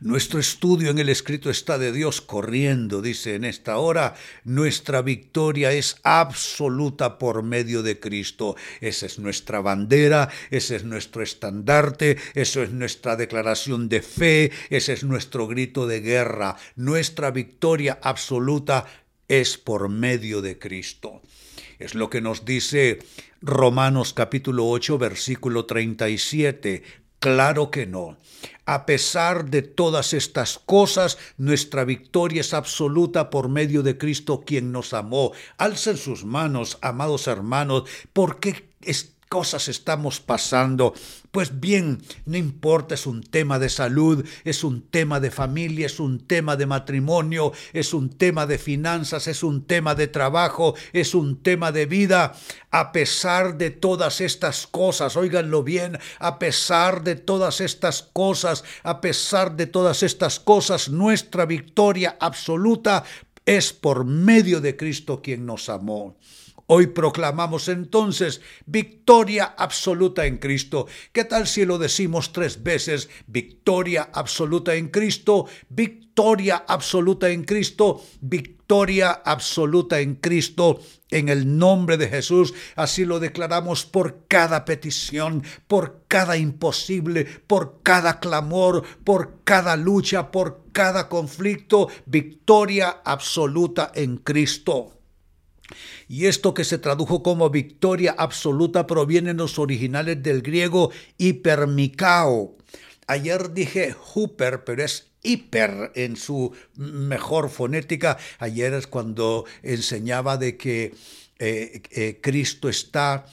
Nuestro estudio en el escrito está de Dios corriendo, dice en esta hora, nuestra victoria es absoluta por medio de Cristo. Esa es nuestra bandera, ese es nuestro estandarte, eso es nuestra declaración de fe, ese es nuestro grito de guerra. Nuestra victoria absoluta es por medio de Cristo. Es lo que nos dice Romanos capítulo 8 versículo 37. Claro que no. A pesar de todas estas cosas, nuestra victoria es absoluta por medio de Cristo quien nos amó. Alcen sus manos, amados hermanos, porque cosas estamos pasando. Pues bien, no importa, es un tema de salud, es un tema de familia, es un tema de matrimonio, es un tema de finanzas, es un tema de trabajo, es un tema de vida. A pesar de todas estas cosas, óiganlo bien, a pesar de todas estas cosas, a pesar de todas estas cosas, nuestra victoria absoluta es por medio de Cristo quien nos amó. Hoy proclamamos entonces victoria absoluta en Cristo. ¿Qué tal si lo decimos tres veces? Victoria absoluta en Cristo, victoria absoluta en Cristo, victoria absoluta en Cristo. En el nombre de Jesús, así lo declaramos por cada petición, por cada imposible, por cada clamor, por cada lucha, por cada conflicto, victoria absoluta en Cristo. Y esto que se tradujo como victoria absoluta proviene en los originales del griego hipermicao. Ayer dije huper, pero es hiper en su mejor fonética. Ayer es cuando enseñaba de que eh, eh, Cristo está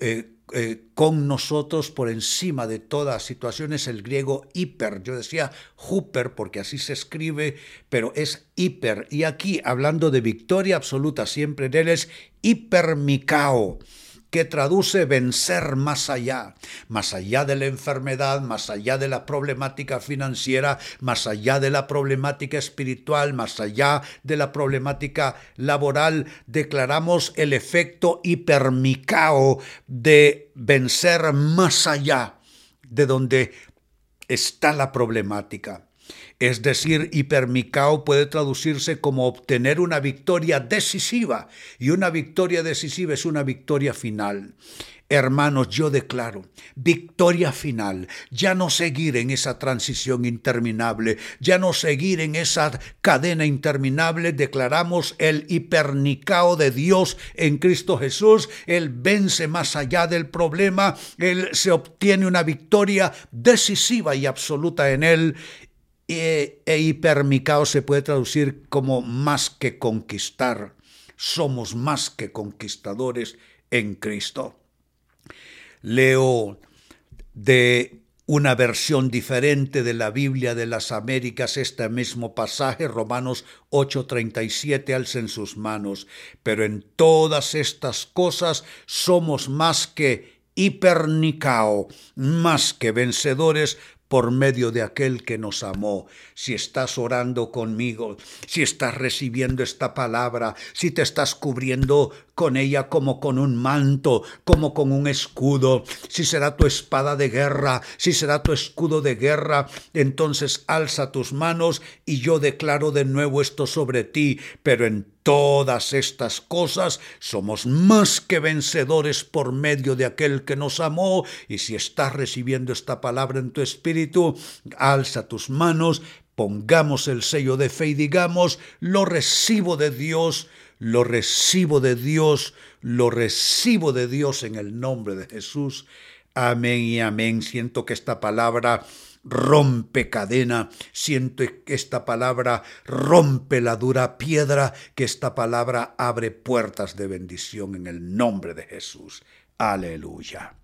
eh, eh, con nosotros por encima de todas situaciones el griego hiper. Yo decía huper porque así se escribe, pero es hiper. Y aquí, hablando de victoria absoluta, siempre en él es hipermicao que traduce vencer más allá, más allá de la enfermedad, más allá de la problemática financiera, más allá de la problemática espiritual, más allá de la problemática laboral, declaramos el efecto hipermicao de vencer más allá de donde está la problemática. Es decir, hipermicao puede traducirse como obtener una victoria decisiva, y una victoria decisiva es una victoria final. Hermanos, yo declaro victoria final, ya no seguir en esa transición interminable, ya no seguir en esa cadena interminable, declaramos el hipernicao de Dios en Cristo Jesús, Él vence más allá del problema, Él se obtiene una victoria decisiva y absoluta en Él, e, e hipermicao se puede traducir como más que conquistar. Somos más que conquistadores en Cristo. Leo de una versión diferente de la Biblia de las Américas este mismo pasaje, Romanos 8:37, alcen sus manos. Pero en todas estas cosas somos más que hipernicao, más que vencedores por medio de aquel que nos amó. Si estás orando conmigo, si estás recibiendo esta palabra, si te estás cubriendo con ella como con un manto, como con un escudo, si será tu espada de guerra, si será tu escudo de guerra, entonces alza tus manos y yo declaro de nuevo esto sobre ti, pero en todas estas cosas somos más que vencedores por medio de aquel que nos amó, y si estás recibiendo esta palabra en tu alza tus manos, pongamos el sello de fe y digamos, lo recibo de Dios, lo recibo de Dios, lo recibo de Dios en el nombre de Jesús. Amén y amén. Siento que esta palabra rompe cadena, siento que esta palabra rompe la dura piedra, que esta palabra abre puertas de bendición en el nombre de Jesús. Aleluya.